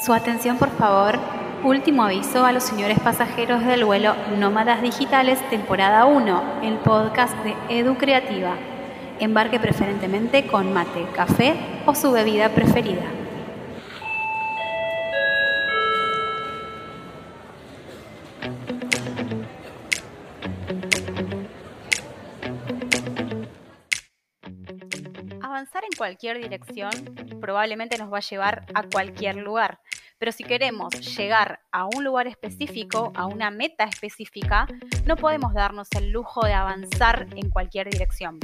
Su atención, por favor. Último aviso a los señores pasajeros del vuelo Nómadas Digitales, temporada 1, el podcast de Edu Creativa. Embarque preferentemente con mate, café o su bebida preferida. Cualquier dirección probablemente nos va a llevar a cualquier lugar. Pero si queremos llegar a un lugar específico, a una meta específica, no podemos darnos el lujo de avanzar en cualquier dirección.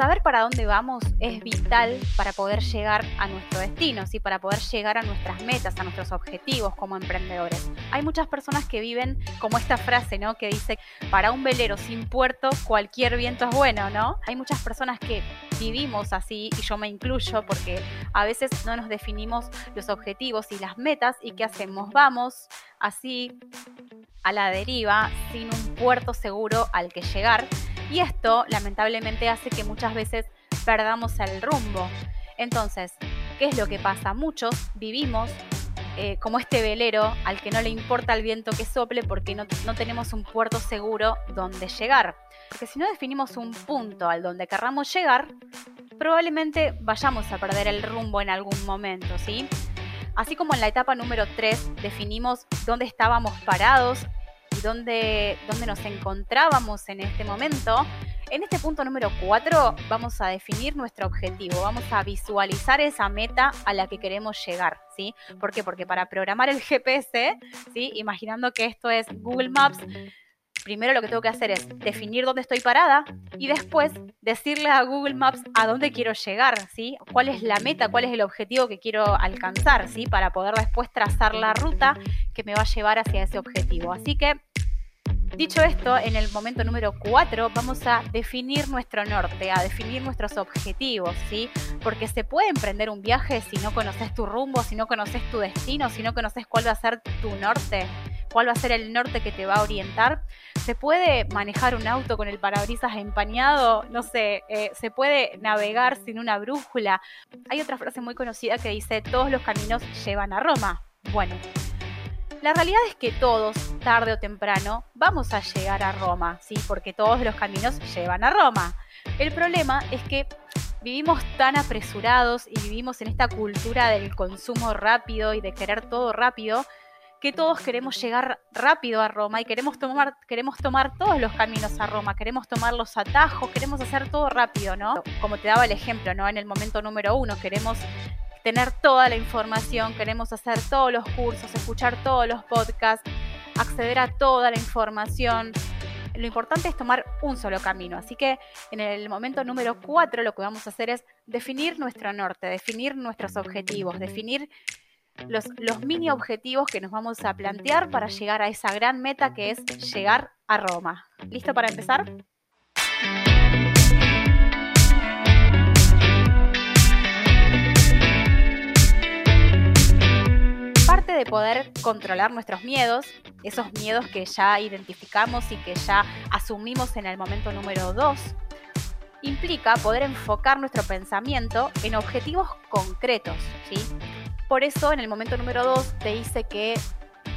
Saber para dónde vamos es vital para poder llegar a nuestro destino, ¿sí? para poder llegar a nuestras metas, a nuestros objetivos como emprendedores. Hay muchas personas que viven como esta frase, ¿no? Que dice, para un velero sin puerto, cualquier viento es bueno, ¿no? Hay muchas personas que vivimos así, y yo me incluyo, porque a veces no nos definimos los objetivos y las metas, y ¿qué hacemos? Vamos así a la deriva, sin un puerto seguro al que llegar y esto lamentablemente hace que muchas veces perdamos el rumbo. Entonces, ¿qué es lo que pasa? Muchos vivimos eh, como este velero al que no le importa el viento que sople porque no, tenemos un puerto seguro donde llegar. Porque si no definimos un punto al donde querramos llegar, probablemente vayamos a perder el rumbo en algún momento, ¿sí? Así como en la etapa número 3 definimos dónde estábamos parados dónde, dónde nos encontrábamos en este momento, en este punto número 4 vamos a definir nuestro objetivo, vamos a visualizar esa meta a la que queremos llegar, ¿sí? ¿Por qué? Porque para programar el GPS, ¿sí? Imaginando que esto es Google Maps, primero lo que tengo que hacer es definir dónde estoy parada y después decirle a Google Maps a dónde quiero llegar, ¿sí? ¿Cuál es la meta, cuál es el objetivo que quiero alcanzar, ¿sí? Para poder después trazar la ruta que me va a llevar hacia ese objetivo. Así que Dicho esto, en el momento número 4 vamos a definir nuestro norte, a definir nuestros objetivos, ¿sí? Porque se puede emprender un viaje si no conoces tu rumbo, si no conoces tu destino, si no conoces cuál va a ser tu norte, cuál va a ser el norte que te va a orientar. Se puede manejar un auto con el parabrisas empañado, no sé, eh, se puede navegar sin una brújula. Hay otra frase muy conocida que dice, todos los caminos llevan a Roma. Bueno, la realidad es que todos, tarde o temprano, vamos a llegar a Roma, ¿sí? Porque todos los caminos llevan a Roma. El problema es que vivimos tan apresurados y vivimos en esta cultura del consumo rápido y de querer todo rápido que todos queremos llegar rápido a Roma y queremos tomar, queremos tomar todos los caminos a Roma, queremos tomar los atajos, queremos hacer todo rápido, ¿no? Como te daba el ejemplo, ¿no? En el momento número uno, queremos tener toda la información, queremos hacer todos los cursos, escuchar todos los podcasts, acceder a toda la información. Lo importante es tomar un solo camino. Así que en el momento número cuatro lo que vamos a hacer es definir nuestro norte, definir nuestros objetivos, definir los, mini objetivos que nos vamos a plantear para llegar a esa gran meta que es llegar a Roma. ¿Listo para empezar? de poder controlar nuestros miedos, esos miedos que ya identificamos y que ya asumimos en el momento número 2, implica poder enfocar nuestro pensamiento en objetivos concretos. ¿sí? Por eso en el momento número 2 te dice que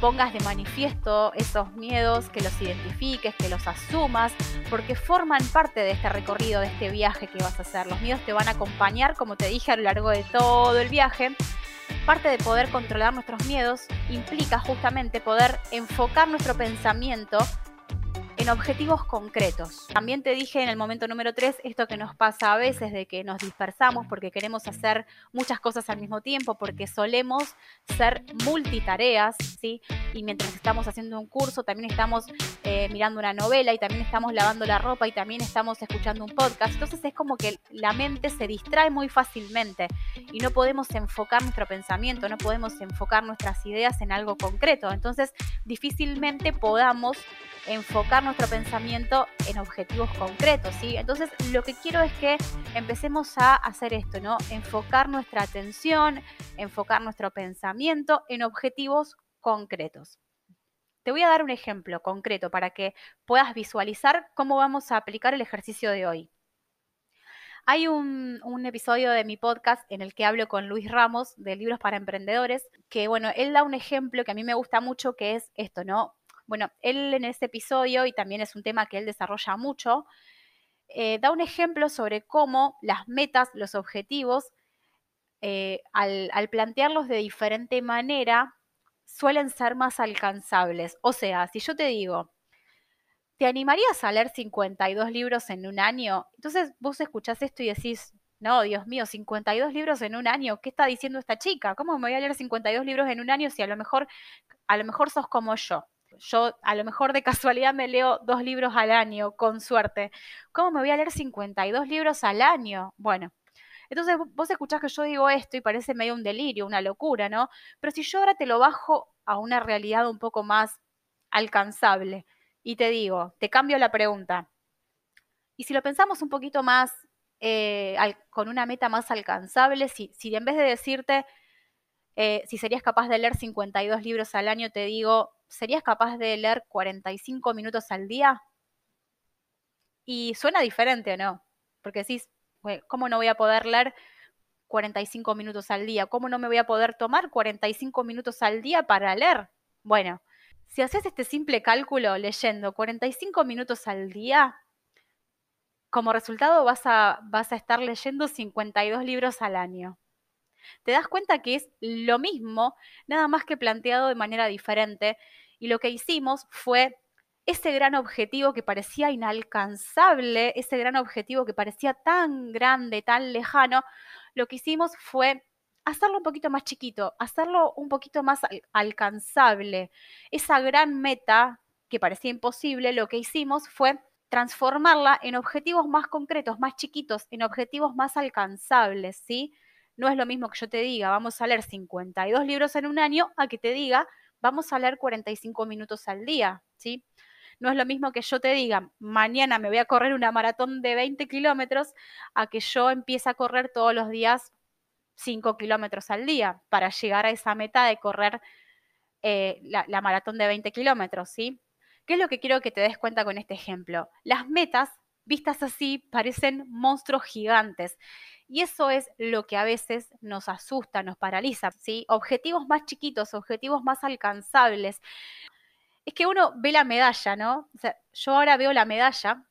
pongas de manifiesto esos miedos, que los identifiques, que los asumas, porque forman parte de este recorrido, de este viaje que vas a hacer. Los miedos te van a acompañar, como te dije, a lo largo de todo el viaje Parte de poder controlar nuestros miedos implica justamente poder enfocar nuestro pensamiento en objetivos concretos. También te dije en el momento número 3 esto que nos pasa a veces de que nos dispersamos porque queremos hacer muchas cosas al mismo tiempo, porque solemos ser multitareas, ¿sí? Y mientras estamos haciendo un curso, también estamos eh, mirando una novela y también estamos lavando la ropa y también estamos escuchando un podcast. Entonces es como que la mente se distrae muy fácilmente y no podemos enfocar nuestro pensamiento, no podemos enfocar nuestras ideas en algo concreto. Entonces difícilmente podamos enfocar nuestro pensamiento en objetivos concretos, ¿sí? Entonces, lo que quiero es que empecemos a hacer esto, ¿no? Enfocar nuestra atención, enfocar nuestro pensamiento en objetivos concretos. Te voy a dar un ejemplo concreto para que puedas visualizar cómo vamos a aplicar el ejercicio de hoy. Hay un, episodio de mi podcast en el que hablo con Luis Ramos de Libros para Emprendedores, que bueno, él da un ejemplo que a mí me gusta mucho, que es esto, ¿no? Bueno, él en ese episodio, y también es un tema que él desarrolla mucho, eh, da un ejemplo sobre cómo las metas, los objetivos, eh, al, al plantearlos de diferente manera, suelen ser más alcanzables. O sea, si yo te digo, ¿te animarías a leer 52 libros en un año? Entonces vos escuchás esto y decís, no, Dios mío, 52 libros en un año, ¿qué está diciendo esta chica? ¿Cómo me voy a leer 52 libros en un año si a lo mejor, a lo mejor sos como yo? Yo a lo mejor de casualidad me leo dos libros al año, con suerte. ¿Cómo me voy a leer 52 libros al año? Bueno, entonces vos escuchás que yo digo esto y parece medio un delirio, una locura, ¿no? Pero si yo ahora te lo bajo a una realidad un poco más alcanzable y te digo, te cambio la pregunta. Y si lo pensamos un poquito más, eh, con una meta más alcanzable, si, si en vez de decirte eh, si serías capaz de leer 52 libros al año, te digo, ¿serías capaz de leer 45 minutos al día? Y suena diferente o no, porque decís, ¿cómo no voy a poder leer 45 minutos al día? ¿Cómo no me voy a poder tomar 45 minutos al día para leer? Bueno, si haces este simple cálculo leyendo 45 minutos al día, como resultado vas a, vas a estar leyendo 52 libros al año. Te das cuenta que es lo mismo, nada más que planteado de manera diferente. Y lo que hicimos fue ese gran objetivo que parecía inalcanzable, ese gran objetivo que parecía tan grande, tan lejano, lo que hicimos fue hacerlo un poquito más chiquito, hacerlo un poquito más alcanzable. Esa gran meta que parecía imposible, lo que hicimos fue transformarla en objetivos más concretos, más chiquitos, en objetivos más alcanzables, ¿sí? No es lo mismo que yo te diga, vamos a leer 52 libros en un año, a que te diga, vamos a leer 45 minutos al día, ¿sí? No es lo mismo que yo te diga, mañana me voy a correr una maratón de 20 kilómetros, a que yo empiece a correr todos los días 5 kilómetros al día para llegar a esa meta de correr eh, la, la maratón de 20 kilómetros, ¿sí? ¿Qué es lo que quiero que te des cuenta con este ejemplo? Las metas vistas así parecen monstruos gigantes. Y eso es lo que a veces nos asusta, nos paraliza, ¿sí? Objetivos más chiquitos, objetivos más alcanzables. Es que uno ve la medalla, ¿no? Yo ahora veo la medalla,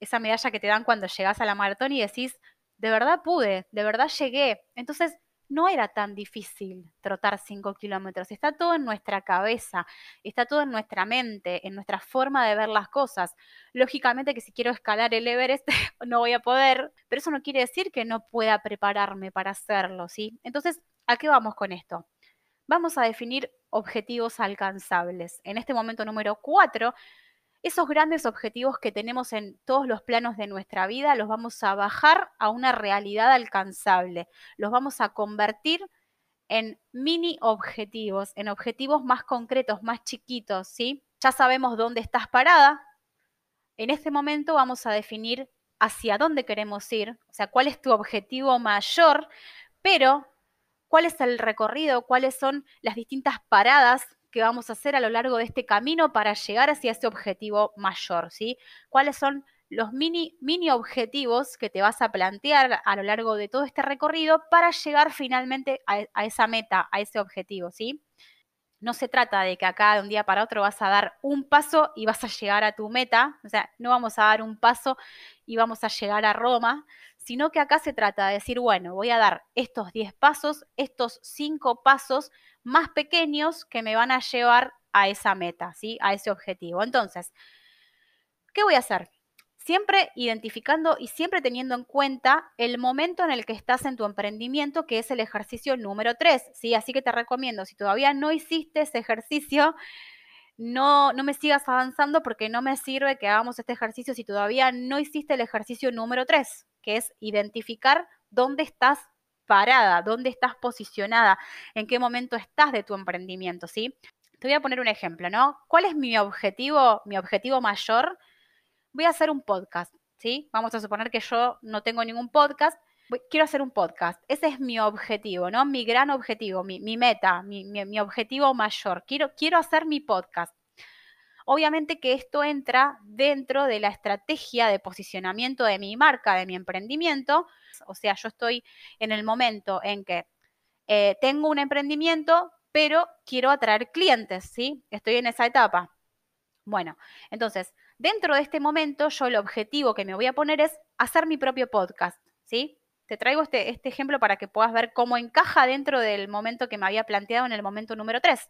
esa medalla que te dan cuando llegas a la maratón y decís, de verdad pude, de verdad llegué. Entonces, no era tan difícil trotar 5 kilómetros. Está todo en nuestra cabeza, está todo en nuestra mente, en nuestra forma de ver las cosas. Lógicamente que si quiero escalar el Everest no voy a poder, pero eso no quiere decir que no pueda prepararme para hacerlo, ¿sí? Entonces, ¿a qué vamos con esto? Vamos a definir objetivos alcanzables. En este momento número 4 esos grandes objetivos que tenemos en todos los planos de nuestra vida los vamos a bajar a una realidad alcanzable, los vamos a convertir en mini objetivos, en objetivos más concretos, más chiquitos, ¿sí? Ya sabemos dónde estás parada. En este momento vamos a definir hacia dónde queremos ir, o sea, cuál es tu objetivo mayor, pero cuál es el recorrido, cuáles son las distintas paradas que vamos a hacer a lo largo de este camino para llegar hacia ese objetivo mayor, ¿sí? ¿Cuáles son los mini, mini objetivos que te vas a plantear a lo largo de todo este recorrido para llegar finalmente a, a esa meta, a ese objetivo, ¿sí? No se trata de que acá de un día para otro vas a dar un paso y vas a llegar a tu meta, o sea, no vamos a dar un paso y vamos a llegar a Roma, sino que acá se trata de decir, bueno, voy a dar estos 10 pasos, estos 5 pasos más pequeños que me van a llevar a esa meta, ¿sí? A ese objetivo. Entonces, ¿qué voy a hacer? Siempre identificando y siempre teniendo en cuenta el momento en el que estás en tu emprendimiento, que es el ejercicio número 3, ¿sí? Así que te recomiendo, si todavía no hiciste ese ejercicio, no, no me sigas avanzando porque no me sirve que hagamos este ejercicio si todavía no hiciste el ejercicio número 3, que es identificar dónde estás parada, dónde estás posicionada, en qué momento estás de tu emprendimiento, ¿sí? Te voy a poner un ejemplo, ¿no? ¿Cuál es mi objetivo, mi objetivo mayor? Voy a hacer un podcast, ¿sí? Vamos a suponer que yo no tengo ningún podcast, quiero hacer un podcast. Ese es mi objetivo, ¿no? Mi gran objetivo, mi, meta, mi, mi, objetivo mayor. Quiero, quiero hacer mi podcast. Obviamente que esto entra dentro de la estrategia de posicionamiento de mi marca, de mi emprendimiento. O sea, yo estoy en el momento en que eh, tengo un emprendimiento, pero quiero atraer clientes, ¿sí? Estoy en esa etapa. Bueno, entonces, dentro de este momento, yo el objetivo que me voy a poner es hacer mi propio podcast, ¿sí? Te traigo este, este ejemplo para que puedas ver cómo encaja dentro del momento que me había planteado en el momento número 3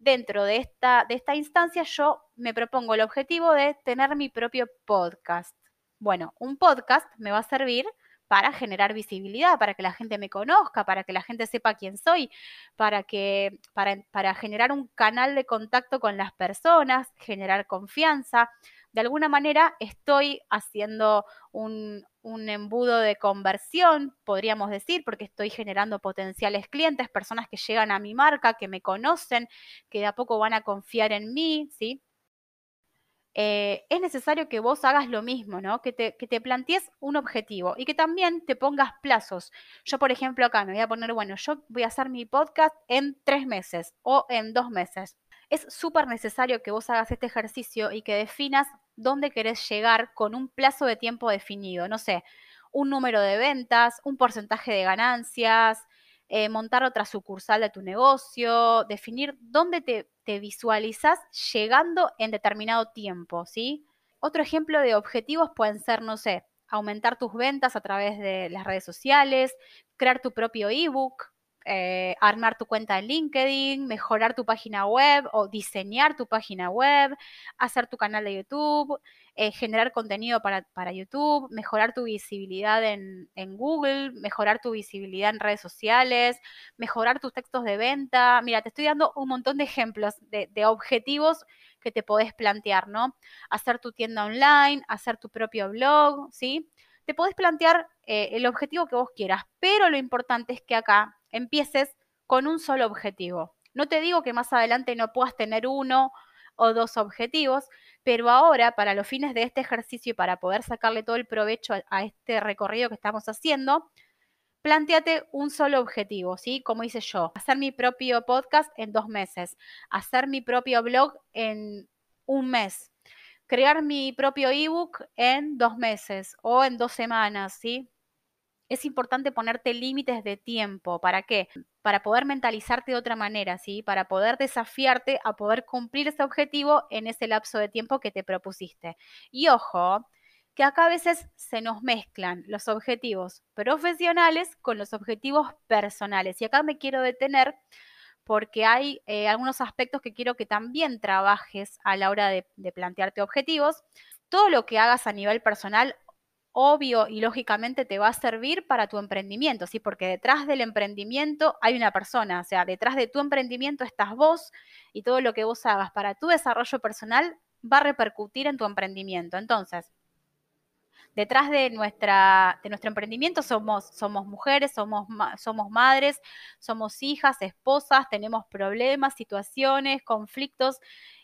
dentro de esta, de esta instancia yo me propongo el objetivo de tener mi propio podcast. Bueno, un podcast me va a servir para generar visibilidad, para que la gente me conozca, para que la gente sepa quién soy, para que para, para generar un canal de contacto con las personas, generar confianza de alguna manera estoy haciendo un, embudo de conversión, podríamos decir, porque estoy generando potenciales clientes, personas que llegan a mi marca, que me conocen, que de a poco van a confiar en mí, ¿sí? Eh, es necesario que vos hagas lo mismo, ¿no? Que te, que te plantees un objetivo y que también te pongas plazos. Yo, por ejemplo, acá me voy a poner, bueno, yo voy a hacer mi podcast en tres meses o en dos meses es súper necesario que vos hagas este ejercicio y que definas dónde querés llegar con un plazo de tiempo definido. No sé, un número de ventas, un porcentaje de ganancias, eh, montar otra sucursal de tu negocio, definir dónde te, te visualizas llegando en determinado tiempo, ¿sí? Otro ejemplo de objetivos pueden ser, no sé, aumentar tus ventas a través de las redes sociales, crear tu propio ebook, eh, armar tu cuenta en LinkedIn, mejorar tu página web o diseñar tu página web, hacer tu canal de YouTube, eh, generar contenido para, YouTube, mejorar tu visibilidad en, Google, mejorar tu visibilidad en redes sociales, mejorar tus textos de venta. Mira, te estoy dando un montón de ejemplos de, de objetivos que te podés plantear, ¿no? Hacer tu tienda online, hacer tu propio blog, ¿sí? Te podés plantear eh, el objetivo que vos quieras, pero lo importante es que acá empieces con un solo objetivo. No te digo que más adelante no puedas tener uno o dos objetivos, pero ahora para los fines de este ejercicio y para poder sacarle todo el provecho a, este recorrido que estamos haciendo, planteate un solo objetivo, ¿sí? Como hice yo, hacer mi propio podcast en dos meses, hacer mi propio blog en un mes, crear mi propio ebook en dos meses o en dos semanas, ¿sí? Es importante ponerte límites de tiempo. ¿Para qué? Para poder mentalizarte de otra manera, ¿sí? Para poder desafiarte a poder cumplir ese objetivo en ese lapso de tiempo que te propusiste. Y ojo, que acá a veces se nos mezclan los objetivos profesionales con los objetivos personales. Y acá me quiero detener porque hay eh, algunos aspectos que quiero que también trabajes a la hora de, de plantearte objetivos. Todo lo que hagas a nivel personal, obvio y lógicamente te va a servir para tu emprendimiento, ¿sí? Porque detrás del emprendimiento hay una persona, o sea, detrás de tu emprendimiento estás vos y todo lo que vos hagas para tu desarrollo personal va a repercutir en tu emprendimiento. Entonces, detrás de, nuestra, de nuestro emprendimiento somos, somos mujeres, somos, somos madres, somos hijas, esposas, tenemos problemas, situaciones, conflictos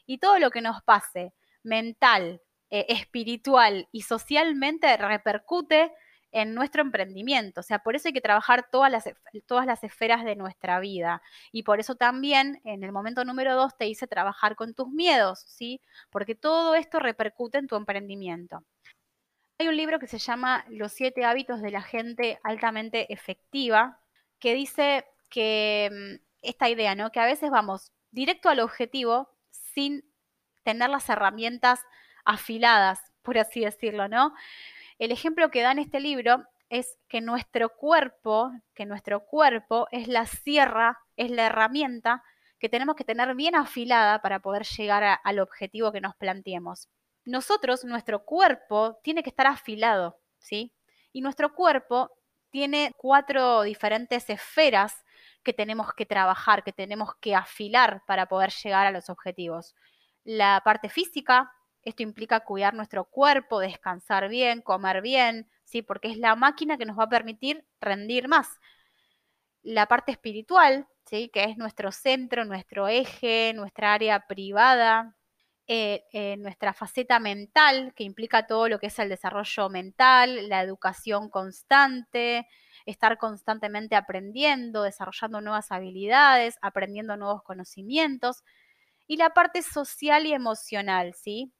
y todo lo que nos pase mental, eh, espiritual y socialmente repercute en nuestro emprendimiento. O sea, por eso hay que trabajar todas las, todas las esferas de nuestra vida. Y por eso también en el momento número dos te hice trabajar con tus miedos, ¿sí? Porque todo esto repercute en tu emprendimiento. Hay un libro que se llama Los siete hábitos de la gente altamente efectiva, que dice que mm, esta idea, ¿no? Que a veces vamos directo al objetivo sin tener las herramientas afiladas, por así decirlo, ¿no? El ejemplo que da en este libro es que nuestro cuerpo, que nuestro cuerpo es la sierra, es la herramienta que tenemos que tener bien afilada para poder llegar al objetivo que nos planteemos. Nosotros, nuestro cuerpo tiene que estar afilado, ¿sí? Y nuestro cuerpo tiene cuatro diferentes esferas que tenemos que trabajar, que tenemos que afilar para poder llegar a los objetivos. La parte física, esto implica cuidar nuestro cuerpo, descansar bien, comer bien, ¿sí? Porque es la máquina que nos va a permitir rendir más. La parte espiritual, ¿sí? Que es nuestro centro, nuestro eje, nuestra área privada, eh, eh, nuestra faceta mental, que implica todo lo que es el desarrollo mental, la educación constante, estar constantemente aprendiendo, desarrollando nuevas habilidades, aprendiendo nuevos conocimientos. y la parte social y emocional, ¿sí?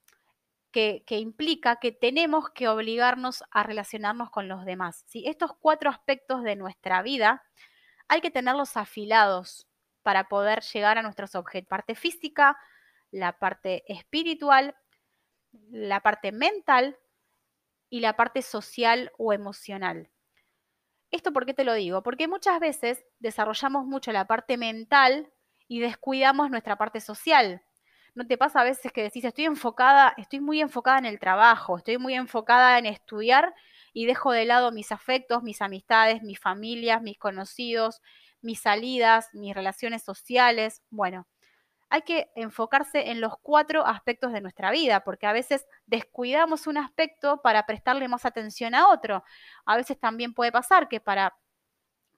Que, implica que tenemos que obligarnos a relacionarnos con los demás. ¿sí? Estos cuatro aspectos de nuestra vida hay que tenerlos afilados para poder llegar a nuestros objetivos. Parte física, la parte espiritual, la parte mental y la parte social o emocional. ¿Esto por qué te lo digo? Porque muchas veces desarrollamos mucho la parte mental y descuidamos nuestra parte social. ¿No te pasa a veces que decís, estoy enfocada, estoy muy enfocada en el trabajo, estoy muy enfocada en estudiar y dejo de lado mis afectos, mis amistades, mis familias, mis conocidos, mis salidas, mis relaciones sociales? Bueno, hay que enfocarse en los cuatro aspectos de nuestra vida, porque a veces descuidamos un aspecto para prestarle más atención a otro. A veces también puede pasar que para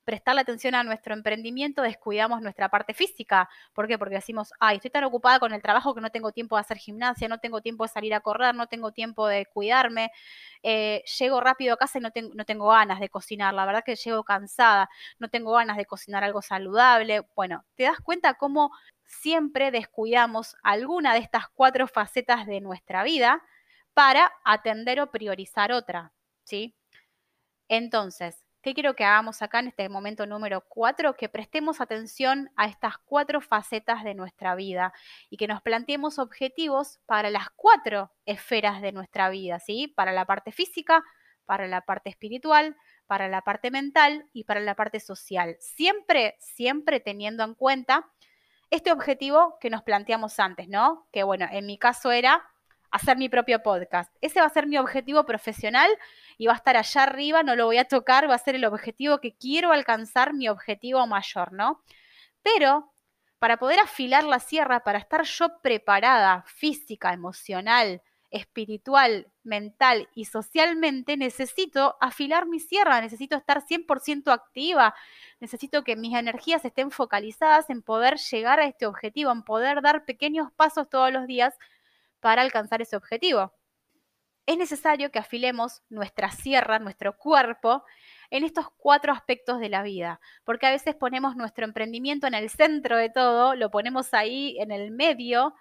prestarle atención a nuestro emprendimiento descuidamos nuestra parte física. ¿Por qué? Porque decimos, ay, estoy tan ocupada con el trabajo que no tengo tiempo de hacer gimnasia, no tengo tiempo de salir a correr, no tengo tiempo de cuidarme, eh, llego rápido a casa y no, no tengo ganas de cocinar, la verdad que llego cansada, no tengo ganas de cocinar algo saludable. Bueno, te das cuenta cómo siempre descuidamos alguna de estas cuatro facetas de nuestra vida para atender o priorizar otra, ¿sí? Entonces, ¿qué quiero que hagamos acá en este momento número cuatro? Que prestemos atención a estas cuatro facetas de nuestra vida y que nos planteemos objetivos para las cuatro esferas de nuestra vida, ¿sí? Para la parte física, para la parte espiritual, para la parte mental y para la parte social. Siempre, siempre teniendo en cuenta este objetivo que nos planteamos antes, ¿no? Que bueno, en mi caso era hacer mi propio podcast. Ese va a ser mi objetivo profesional y va a estar allá arriba, no lo voy a tocar, va a ser el objetivo que quiero alcanzar, mi objetivo mayor, ¿no? Pero para poder afilar la sierra, para estar yo preparada física, emocional, espiritual, mental y socialmente, necesito afilar mi sierra, necesito estar 100% activa, necesito que mis energías estén focalizadas en poder llegar a este objetivo, en poder dar pequeños pasos todos los días para alcanzar ese objetivo. Es necesario que afilemos nuestra sierra, nuestro cuerpo, en estos cuatro aspectos de la vida, porque a veces ponemos nuestro emprendimiento en el centro de todo, lo ponemos ahí en el medio,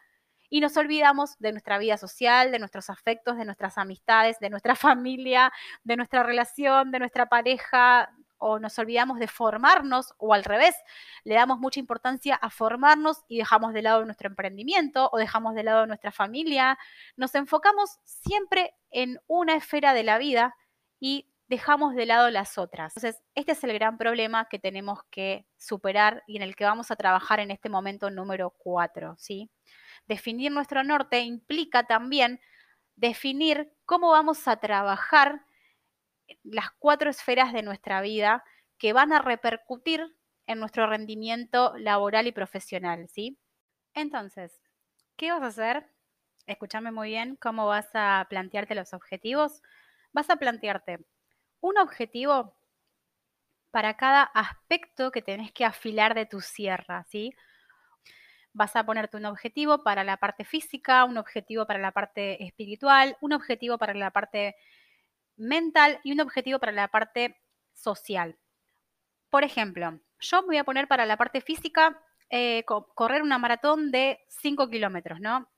y nos olvidamos de nuestra vida social, de nuestros afectos, de nuestras amistades, de nuestra familia, de nuestra relación, de nuestra pareja, o nos olvidamos de formarnos, o al revés, le damos mucha importancia a formarnos y dejamos de lado nuestro emprendimiento o dejamos de lado nuestra familia. Nos enfocamos siempre en una esfera de la vida y dejamos de lado las otras. Entonces, este es el gran problema que tenemos que superar y en el que vamos a trabajar en este momento número cuatro, ¿sí? definir nuestro norte implica también definir cómo vamos a trabajar las cuatro esferas de nuestra vida que van a repercutir en nuestro rendimiento laboral y profesional, ¿sí? Entonces, ¿qué vas a hacer? Escúchame muy bien cómo vas a plantearte los objetivos. Vas a plantearte un objetivo para cada aspecto que tenés que afilar de tu sierra, ¿sí? vas a ponerte un objetivo para la parte física, un objetivo para la parte espiritual, un objetivo para la parte mental y un objetivo para la parte social. Por ejemplo, yo me voy a poner para la parte física eh, correr una maratón de 5 kilómetros, ¿no?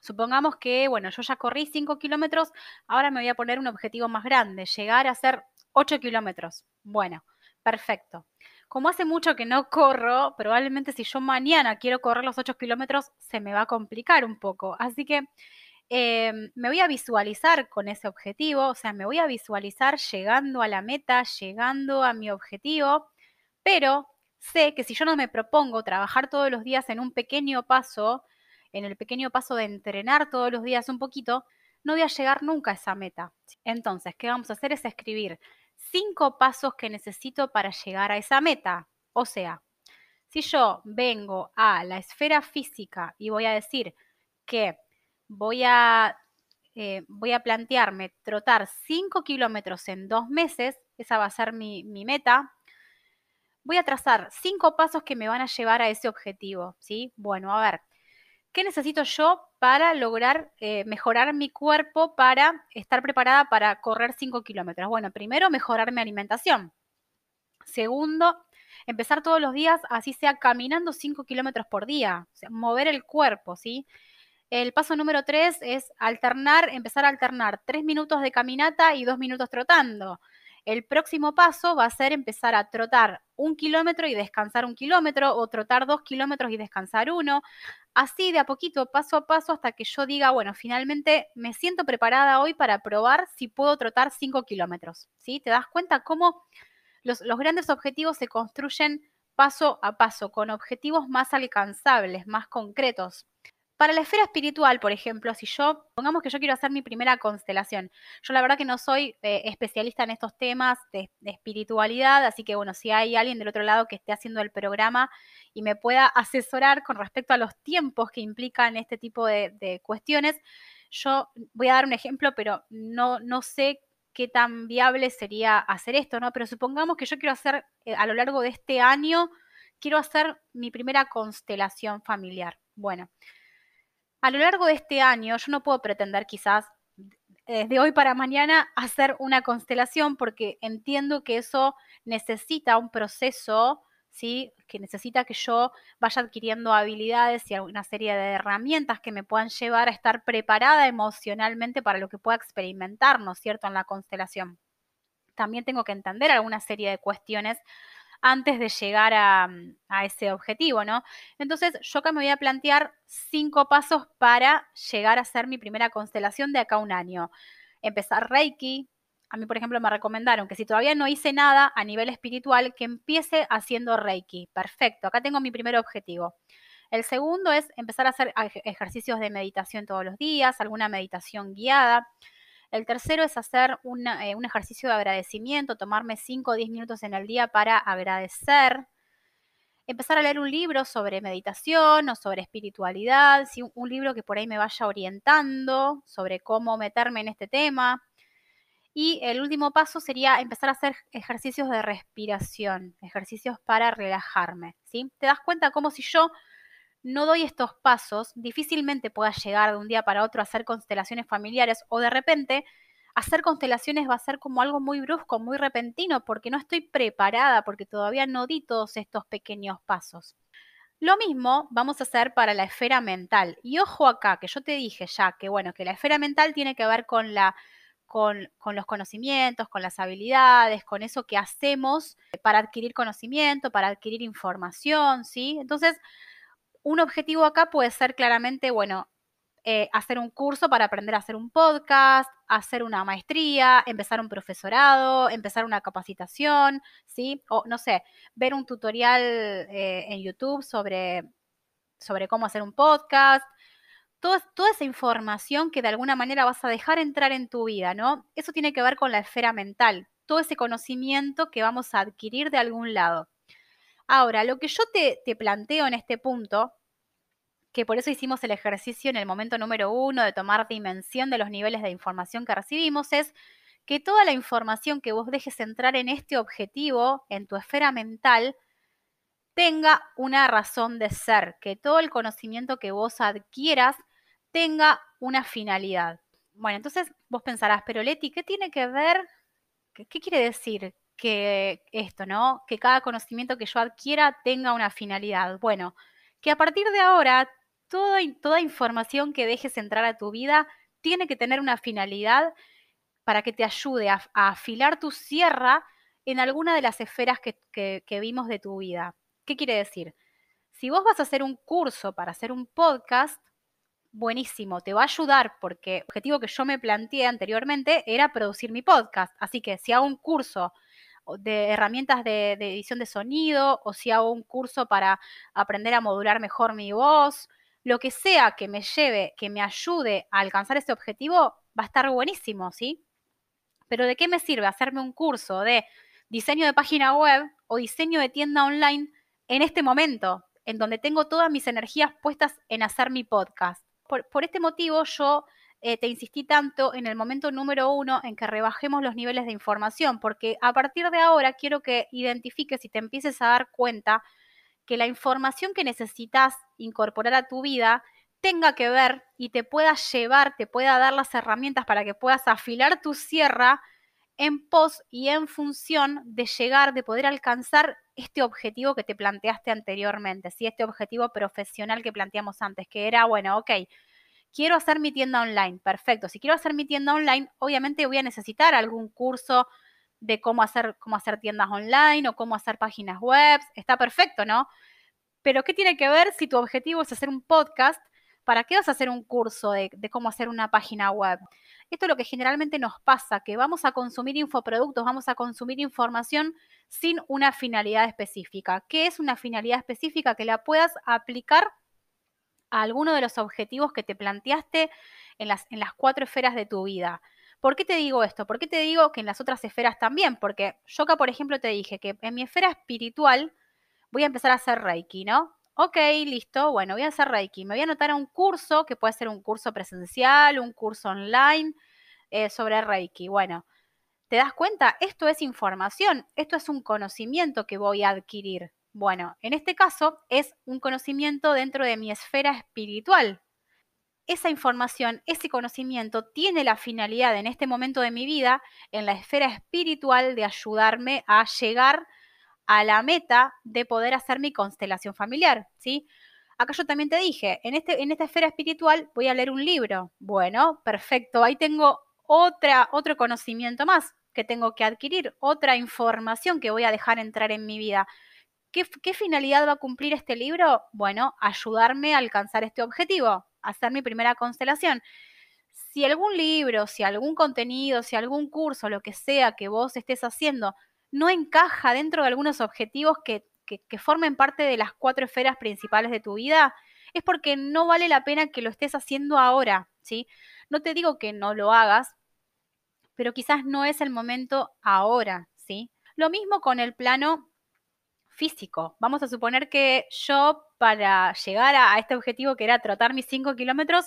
Supongamos que, bueno, yo ya corrí 5 kilómetros, ahora me voy a poner un objetivo más grande, llegar a hacer 8 kilómetros. Bueno, perfecto como hace mucho que no corro, probablemente si yo mañana quiero correr los 8 kilómetros, se me va a complicar un poco. Así que em, me voy a visualizar con ese objetivo, o sea, me voy a visualizar llegando a la meta, llegando a mi objetivo, pero sé que si yo no me propongo trabajar todos los días en un pequeño paso, en el pequeño paso de entrenar todos los días un poquito, no voy a llegar nunca a esa meta. Entonces, ¿qué vamos a hacer? Es escribir cinco pasos que necesito para llegar a esa meta. O sea, si yo vengo a la esfera física y voy a decir que voy a, eh, voy a plantearme trotar 5 kilómetros en dos meses, esa va a ser mi, mi, meta, voy a trazar cinco pasos que me van a llevar a ese objetivo, ¿sí? Bueno, a ver, ¿qué necesito yo para lograr eh, mejorar mi cuerpo para estar preparada para correr 5 kilómetros? Bueno, primero, mejorar mi alimentación. Segundo, empezar todos los días, así sea caminando 5 kilómetros por día, mover el cuerpo, ¿sí? El paso número 3 es alternar, empezar a alternar 3 minutos de caminata y 2 minutos trotando. El próximo paso va a ser empezar a trotar un kilómetro y descansar un kilómetro, o trotar dos kilómetros y descansar uno. Así de a poquito, paso a paso, hasta que yo diga, bueno, finalmente me siento preparada hoy para probar si puedo trotar 5 kilómetros. ¿sí? ¿Te das cuenta cómo los, los grandes objetivos se construyen paso a paso, con objetivos más alcanzables, más concretos? Para la esfera espiritual, por ejemplo, si yo, pongamos que yo quiero hacer mi primera constelación, yo la verdad que no soy eh, especialista en estos temas de, espiritualidad, así que bueno, si hay alguien del otro lado que esté haciendo el programa y me pueda asesorar con respecto a los tiempos que implican este tipo de, cuestiones, yo voy a dar un ejemplo, pero no, no sé qué tan viable sería hacer esto, ¿no? Pero supongamos que yo quiero hacer eh, a lo largo de este año, quiero hacer mi primera constelación familiar. Bueno, a lo largo de este año yo no puedo pretender quizás eh, de hoy para mañana hacer una constelación porque entiendo que eso necesita un proceso, ¿sí? que necesita que yo vaya adquiriendo habilidades y una serie de herramientas que me puedan llevar a estar preparada emocionalmente para lo que pueda experimentar, ¿no es cierto?, en la constelación. También tengo que entender alguna serie de cuestiones antes de llegar a, ese objetivo, ¿no? Entonces, yo acá me voy a plantear cinco pasos para llegar a ser mi primera constelación de acá un año. Empezar Reiki. A mí, por ejemplo, me recomendaron que si todavía no hice nada a nivel espiritual, que empiece haciendo Reiki. Perfecto, acá tengo mi primer objetivo. El segundo es empezar a hacer ejercicios de meditación todos los días, alguna meditación guiada. El tercero es hacer eh, un ejercicio de agradecimiento, tomarme 5 o 10 minutos en el día para agradecer. Empezar a leer un libro sobre meditación o sobre espiritualidad, un libro que por ahí me vaya orientando sobre cómo meterme en este tema. Y el último paso sería empezar a hacer ejercicios de respiración, ejercicios para relajarme. ¿sí? ¿Te das cuenta cómo si yo no doy estos pasos, difícilmente pueda llegar de un día para otro a hacer constelaciones familiares o de repente hacer constelaciones va a ser como algo muy brusco, muy repentino, porque no estoy preparada, porque todavía no di todos estos pequeños pasos. Lo mismo vamos a hacer para la esfera mental. Y ojo acá, que yo te dije ya que bueno, que la esfera mental tiene que ver con la con, con, los conocimientos, con las habilidades, con eso que hacemos para adquirir conocimiento, para adquirir información, ¿sí? Entonces, un objetivo acá puede ser claramente, bueno, eh, hacer un curso para aprender a hacer un podcast, hacer una maestría, empezar un profesorado, empezar una capacitación, ¿sí? O no sé, ver un tutorial eh, en YouTube sobre, sobre cómo hacer un podcast. Toda, toda esa información que de alguna manera vas a dejar entrar en tu vida, ¿no? Eso tiene que ver con la esfera mental, todo ese conocimiento que vamos a adquirir de algún lado. Ahora, lo que yo te, planteo en este punto, que por eso hicimos el ejercicio en el momento número uno de tomar dimensión de los niveles de información que recibimos, es que toda la información que vos dejes entrar en este objetivo, en tu esfera mental, tenga una razón de ser, que todo el conocimiento que vos adquieras tenga una finalidad. Bueno, entonces vos pensarás, pero Leti, ¿qué tiene que ver? ¿Qué, qué quiere decir que esto, ¿no? Que cada conocimiento que yo adquiera tenga una finalidad. Bueno, que a partir de ahora toda, información que dejes entrar a tu vida tiene que tener una finalidad para que te ayude a, afilar tu sierra en alguna de las esferas que, que vimos de tu vida. ¿Qué quiere decir? Si vos vas a hacer un curso para hacer un podcast, buenísimo, te va a ayudar porque el objetivo que yo me planteé anteriormente era producir mi podcast. Así que si hago un curso de herramientas de, edición de sonido o si hago un curso para aprender a modular mejor mi voz, lo que sea que me lleve, que me ayude a alcanzar este objetivo, va a estar buenísimo, ¿sí? Pero ¿de qué me sirve hacerme un curso de diseño de página web o diseño de tienda online en este momento, en donde tengo todas mis energías puestas en hacer mi podcast? Por, por este motivo yo eh, te insistí tanto en el momento número uno en que rebajemos los niveles de información, porque a partir de ahora quiero que identifiques y te empieces a dar cuenta que la información que necesitas incorporar a tu vida tenga que ver y te pueda llevar, te pueda dar las herramientas para que puedas afilar tu sierra en pos y en función de llegar, de poder alcanzar este objetivo que te planteaste anteriormente, ¿sí? este objetivo profesional que planteamos antes, que era, bueno, ok, quiero hacer mi tienda online, perfecto, si quiero hacer mi tienda online, obviamente voy a necesitar algún curso de cómo hacer, cómo hacer tiendas online o cómo hacer páginas web, está perfecto, ¿no? Pero ¿qué tiene que ver si tu objetivo es hacer un podcast? ¿Para qué vas a hacer un curso de, de cómo hacer una página web? Esto es lo que generalmente nos pasa, que vamos a consumir infoproductos, vamos a consumir información sin una finalidad específica. ¿Qué es una finalidad específica? Que la puedas aplicar a alguno de los objetivos que te planteaste en las, cuatro esferas de tu vida. ¿Por qué te digo esto? ¿Por qué te digo que en las otras esferas también? Porque yo acá, por ejemplo, te dije que en mi esfera espiritual voy a empezar a hacer Reiki, ¿no? Ok, listo, bueno, voy a hacer Reiki. Me voy a anotar a un curso, que puede ser un curso presencial, un curso online eh, sobre Reiki. Bueno, ¿te das cuenta? Esto es información, esto es un conocimiento que voy a adquirir. Bueno, en este caso es un conocimiento dentro de mi esfera espiritual. Esa información, ese conocimiento tiene la finalidad en este momento de mi vida, en la esfera espiritual, de ayudarme a llegar a la meta de poder hacer mi constelación familiar, ¿sí? Acá yo también te dije, en, este, en esta esfera espiritual voy a leer un libro. Bueno, perfecto, ahí tengo otra, otro conocimiento más que tengo que adquirir, otra información que voy a dejar entrar en mi vida. ¿Qué, ¿Qué, finalidad va a cumplir este libro? Bueno, ayudarme a alcanzar este objetivo, hacer mi primera constelación. Si algún libro, si algún contenido, si algún curso, lo que sea que vos estés haciendo, no encaja dentro de algunos objetivos que, formen parte de las cuatro esferas principales de tu vida, es porque no vale la pena que lo estés haciendo ahora, ¿sí? No te digo que no lo hagas, pero quizás no es el momento ahora, ¿sí? Lo mismo con el plano físico. Vamos a suponer que yo para llegar a, este objetivo que era trotar mis 5 kilómetros,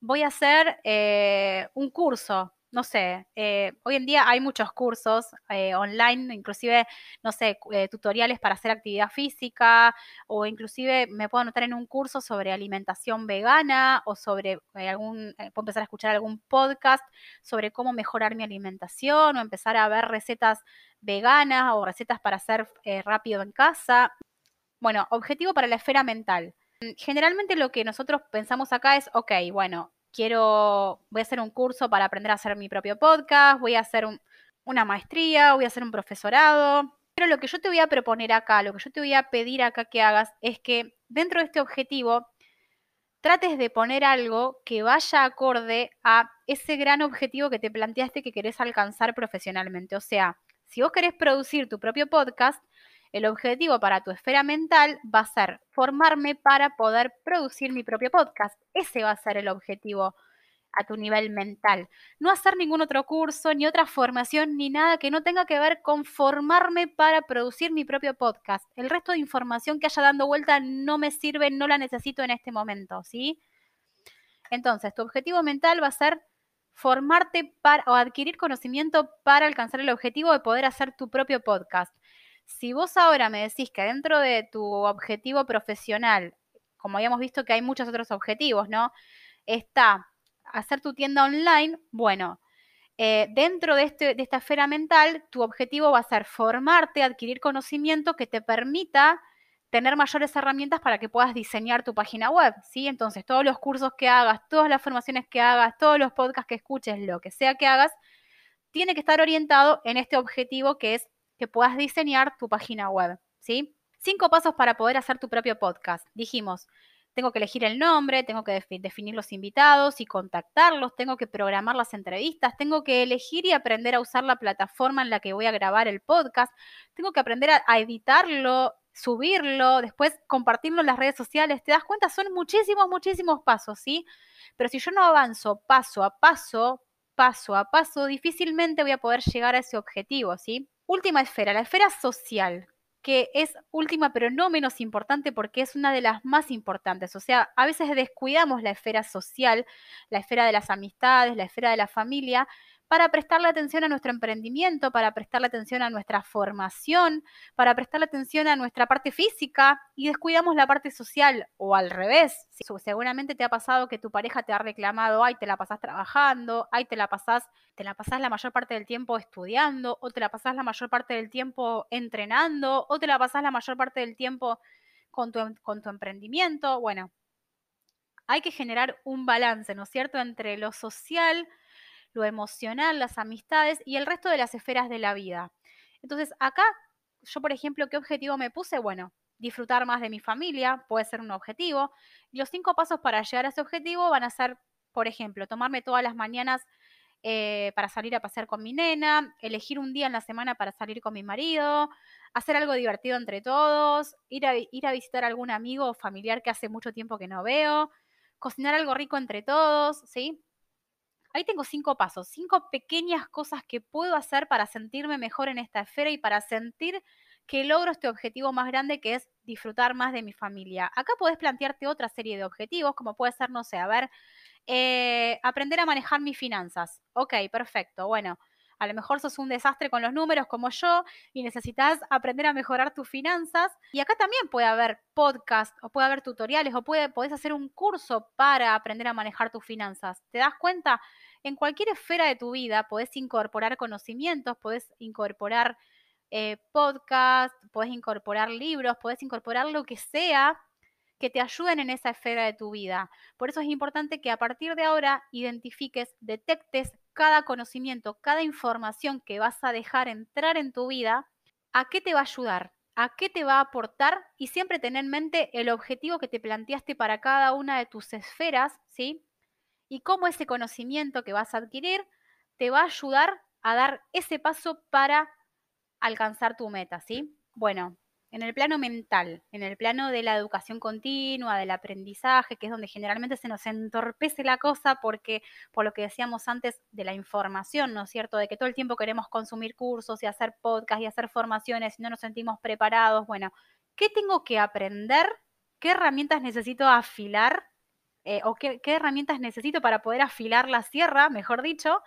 voy a hacer eh, un curso no sé, eh, hoy en día hay muchos cursos eh, online, inclusive, no sé, eh, tutoriales para hacer actividad física o inclusive me puedo anotar en un curso sobre alimentación vegana o sobre algún, puedo empezar a escuchar algún podcast sobre cómo mejorar mi alimentación o empezar a ver recetas veganas o recetas para hacer rápido en casa. Bueno, objetivo para la esfera mental. Generalmente lo que nosotros pensamos acá es, ok, bueno, quiero, voy a hacer un curso para aprender a hacer mi propio podcast, voy a hacer una maestría, voy a hacer un profesorado. Pero lo que yo te voy a proponer acá, lo que yo te voy a pedir acá que hagas es que dentro de este objetivo trates de poner algo que vaya acorde a ese gran objetivo que te planteaste que querés alcanzar profesionalmente. O sea, si vos querés producir tu propio podcast, el objetivo para tu esfera mental va a ser formarme para poder producir mi propio podcast. Ese va a ser el objetivo a tu nivel mental. No hacer ningún otro curso, ni otra formación, ni nada que no tenga que ver con formarme para producir mi propio podcast. El resto de información que haya dando vuelta no me sirve, no la necesito en este momento, ¿sí? Entonces, tu objetivo mental va a ser formarte para, o adquirir conocimiento para alcanzar el objetivo de poder hacer tu propio podcast. Si vos ahora me decís que dentro de tu objetivo profesional, como habíamos visto que hay muchos otros objetivos, ¿no? Está hacer tu tienda online, bueno, eh, dentro de, este, de esta esfera mental, tu objetivo va a ser formarte, adquirir conocimiento que te permita tener mayores herramientas para que puedas diseñar tu página web, ¿sí? Entonces, todos los cursos que hagas, todas las formaciones que hagas, todos los podcasts que escuches, lo que sea que hagas, tiene que estar orientado en este objetivo que es que puedas diseñar tu página web, ¿sí? Cinco pasos para poder hacer tu propio podcast. Dijimos, tengo que elegir el nombre, tengo que definir los invitados y contactarlos, tengo que programar las entrevistas, tengo que elegir y aprender a usar la plataforma en la que voy a grabar el podcast, tengo que aprender a, a editarlo, subirlo, después compartirlo en las redes sociales. ¿Te das cuenta? Son muchísimos, muchísimos pasos, ¿sí? Pero si yo no avanzo paso a paso, paso a paso, difícilmente voy a poder llegar a ese objetivo, ¿sí? Última esfera, la esfera social, que es última pero no menos importante porque es una de las más importantes. O sea, a veces descuidamos la esfera social, la esfera de las amistades, la esfera de la familia, para prestarle atención a nuestro emprendimiento, para prestarle atención a nuestra formación, para prestarle atención a nuestra parte física y descuidamos la parte social o al revés. Seguramente te ha pasado que tu pareja te ha reclamado, ay, te la pasás trabajando, ay, te la pasás, te la pasás la mayor parte del tiempo estudiando, o te la pasás la mayor parte del tiempo entrenando, o te la pasás la mayor parte del tiempo con tu, con tu emprendimiento. Bueno, hay que generar un balance, ¿no es cierto?, entre lo social, lo emocional, las amistades y el resto de las esferas de la vida. Entonces, acá, yo, por ejemplo, ¿qué objetivo me puse? Bueno, disfrutar más de mi familia, puede ser un objetivo. Y los cinco pasos para llegar a ese objetivo van a ser, por ejemplo, tomarme todas las mañanas eh, para salir a pasear con mi nena, elegir un día en la semana para salir con mi marido, hacer algo divertido entre todos, ir a, ir a visitar a algún amigo o familiar que hace mucho tiempo que no veo, cocinar algo rico entre todos, ¿sí? Ahí tengo cinco pasos, cinco pequeñas cosas que puedo hacer para sentirme mejor en esta esfera y para sentir que logro este objetivo más grande que es disfrutar más de mi familia. Acá podés plantearte otra serie de objetivos, como puede ser, no sé, a ver, eh, aprender a manejar mis finanzas. Ok, perfecto. Bueno, a lo mejor sos un desastre con los números como yo y necesitas aprender a mejorar tus finanzas. Y acá también puede haber podcast o puede haber tutoriales o puede, podés hacer un curso para aprender a manejar tus finanzas. ¿Te das cuenta? En cualquier esfera de tu vida podés incorporar conocimientos, podés incorporar eh, podcast, podés incorporar libros, podés incorporar lo que sea que te ayuden en esa esfera de tu vida. Por eso es importante que a partir de ahora identifiques, detectes cada conocimiento, cada información que vas a dejar entrar en tu vida, a qué te va a ayudar, a qué te va a aportar y siempre tener en mente el objetivo que te planteaste para cada una de tus esferas, ¿sí? Y cómo ese conocimiento que vas a adquirir te va a ayudar a dar ese paso para alcanzar tu meta, ¿sí? Bueno, en el plano mental, en el plano de la educación continua, del aprendizaje, que es donde generalmente se nos entorpece la cosa porque, por lo que decíamos antes, de la información, ¿no es cierto? De que todo el tiempo queremos consumir cursos y hacer podcasts y hacer formaciones y no nos sentimos preparados. Bueno, ¿qué tengo que aprender? ¿Qué herramientas necesito afilar? Eh, ¿O qué, qué herramientas necesito para poder afilar la sierra, mejor dicho,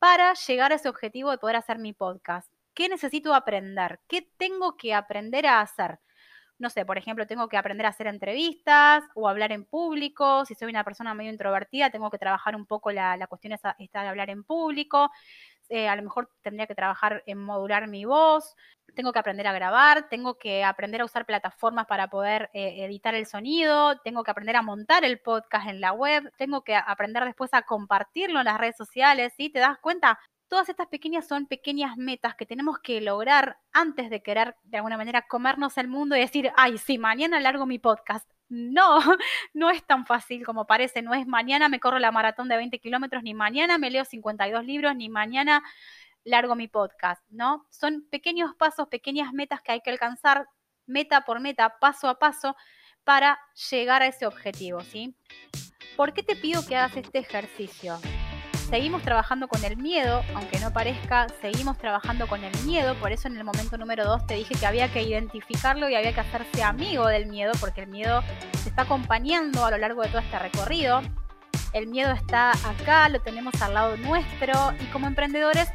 para llegar a ese objetivo de poder hacer mi podcast? ¿Qué necesito aprender? ¿Qué tengo que aprender a hacer? No sé, por ejemplo, tengo que aprender a hacer entrevistas o hablar en público. Si soy una persona medio introvertida, tengo que trabajar un poco la, cuestión de hablar en público. Eh, a lo mejor tendría que trabajar en modular mi voz, tengo que aprender a grabar, tengo que aprender a usar plataformas para poder eh, editar el sonido, tengo que aprender a montar el podcast en la web, tengo que aprender después a compartirlo en las redes sociales, ¿sí? ¿Te das cuenta? Todas estas pequeñas son pequeñas metas que tenemos que lograr antes de querer de alguna manera comernos el mundo y decir, ay, sí, mañana largo mi podcast. No, no es tan fácil como parece, no es mañana me corro la maratón de 20 kilómetros, ni mañana me leo 52 libros, ni mañana largo mi podcast, ¿no? Son pequeños pasos, pequeñas metas que hay que alcanzar, meta por meta, paso a paso, para llegar a ese objetivo, ¿sí? ¿Por qué te pido que hagas este ejercicio? Seguimos trabajando con el miedo, aunque no parezca, seguimos trabajando con el miedo, por eso en el momento número dos te dije que había que identificarlo y había que hacerse amigo del miedo, porque el miedo te está acompañando a lo largo de todo este recorrido. El miedo está acá, lo tenemos al lado nuestro y como emprendedores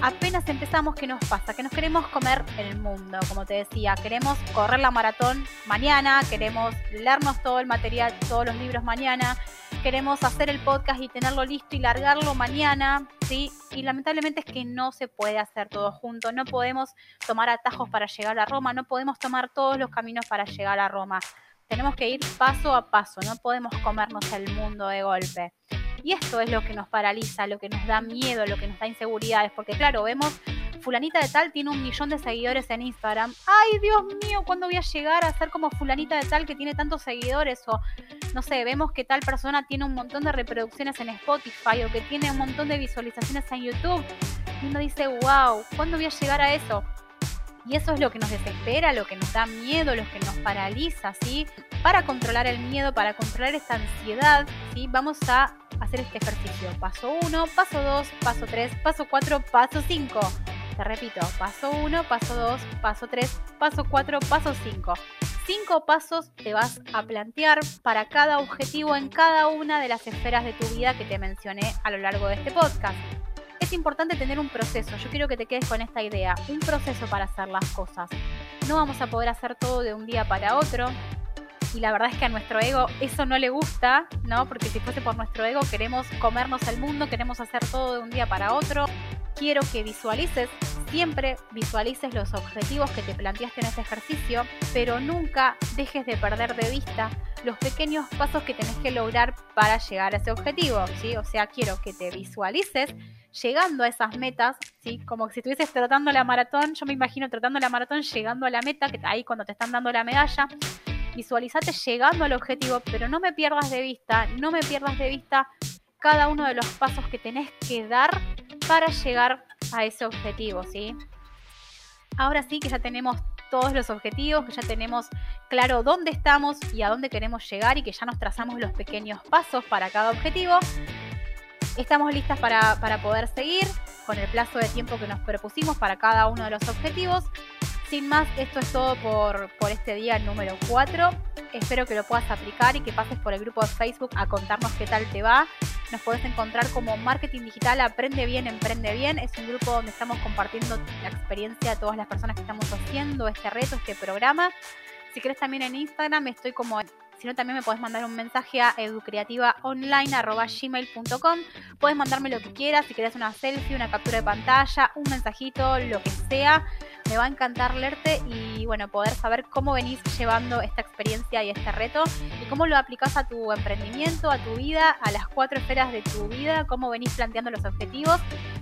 apenas empezamos, ¿qué nos pasa? Que nos queremos comer el mundo, como te decía, queremos correr la maratón mañana, queremos leernos todo el material, todos los libros mañana, queremos hacer el podcast y tenerlo listo y largarlo mañana, ¿sí? Y lamentablemente es que no se puede hacer todo junto, no podemos tomar atajos para llegar a Roma, no podemos tomar todos los caminos para llegar a Roma. Tenemos que ir paso a paso, no podemos comernos el mundo de golpe. Y esto es lo que nos paraliza, lo que nos da miedo, lo que nos da inseguridades, porque claro, vemos fulanita de tal tiene un millón de seguidores en Instagram. Ay, Dios mío, ¿cuándo voy a llegar a ser como fulanita de tal que tiene tantos seguidores? O, no sé, vemos que tal persona tiene un montón de reproducciones en Spotify o que tiene un montón de visualizaciones en YouTube. Y uno dice, wow, ¿cuándo voy a llegar a eso? Y eso es lo que nos desespera, lo que nos da miedo, lo que nos paraliza, ¿sí? Para controlar el miedo, para controlar esta ansiedad, ¿sí? Vamos a hacer este ejercicio. Paso 1, paso 2, paso 3, paso 4, paso 5 repito, paso 1, paso 2, paso 3, paso 4, paso 5. Cinco pasos te vas a plantear para cada objetivo en cada una de las esferas de tu vida que te mencioné a lo largo de este podcast. es importante tener un proceso. Yo quiero que te quedes con esta idea, un proceso para hacer las cosas. No vamos a poder hacer todo de un día para otro. Y la verdad es que a nuestro ego eso no le gusta, ¿no? Porque si fuese por nuestro ego queremos comernos el mundo, queremos hacer todo de un día para otro. Quiero que visualices, siempre visualices los objetivos que te planteaste en este ejercicio, pero nunca dejes de perder de vista los pequeños pasos que tenés que lograr para llegar a ese objetivo, ¿sí? O sea, quiero que te visualices llegando a esas metas, ¿sí? Como si estuvieses tratando la maratón, yo me imagino tratando la maratón, llegando a la meta, que ahí cuando te están dando la medalla, visualizate llegando al objetivo, pero no me pierdas de vista, no me pierdas de vista cada uno de los pasos que tenés que dar para llegar a ese objetivo, ¿sí? Ahora sí que ya tenemos todos los objetivos, que ya tenemos claro dónde estamos y a dónde queremos llegar y que ya nos trazamos los pequeños pasos para cada objetivo. Estamos listas para, poder seguir con el plazo de tiempo que nos propusimos para cada uno de los objetivos. Sin más, esto es todo por, por este día número 4. Espero que lo puedas aplicar y que pases por el grupo de Facebook a contarnos qué tal te va. Nos puedes encontrar como Marketing Digital Aprende Bien, Emprende Bien. Es un grupo donde estamos compartiendo la experiencia de todas las personas que estamos haciendo este reto, este programa. Si querés también en Instagram estoy como si no, también me puedes mandar un mensaje a educreativaonline.gmail.com. Puedes mandarme lo que quieras, si querés una selfie, una captura de pantalla, un mensajito, lo que sea. Me va a encantar leerte y bueno, poder saber cómo venís llevando esta experiencia y este reto y cómo lo aplicás a tu emprendimiento, a tu vida, a las cuatro esferas de tu vida, cómo venís planteando los objetivos.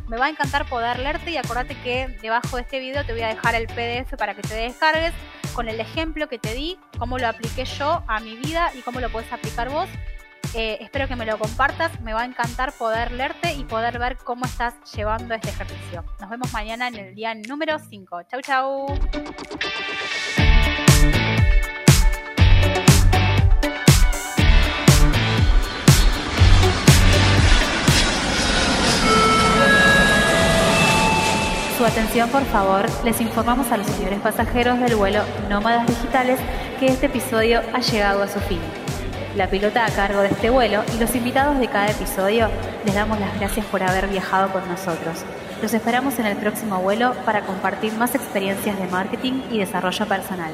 Me va a encantar poder leerte y acordate que debajo de este video te voy a dejar el PDF para que te descargues con el ejemplo que te di, cómo lo apliqué yo a mi vida y cómo lo puedes aplicar vos. Eh, espero que me lo compartas, me va a encantar poder leerte y poder ver cómo estás llevando este ejercicio. Nos vemos mañana en el día número 5. Chau, chau. Su atención, por favor, les informamos a los señores pasajeros del vuelo Nómadas Digitales que este episodio ha llegado a su fin. La pilota a cargo de este vuelo y los invitados de cada episodio les damos las gracias por haber viajado con nosotros. Los esperamos en el próximo vuelo para compartir más experiencias de marketing y desarrollo personal.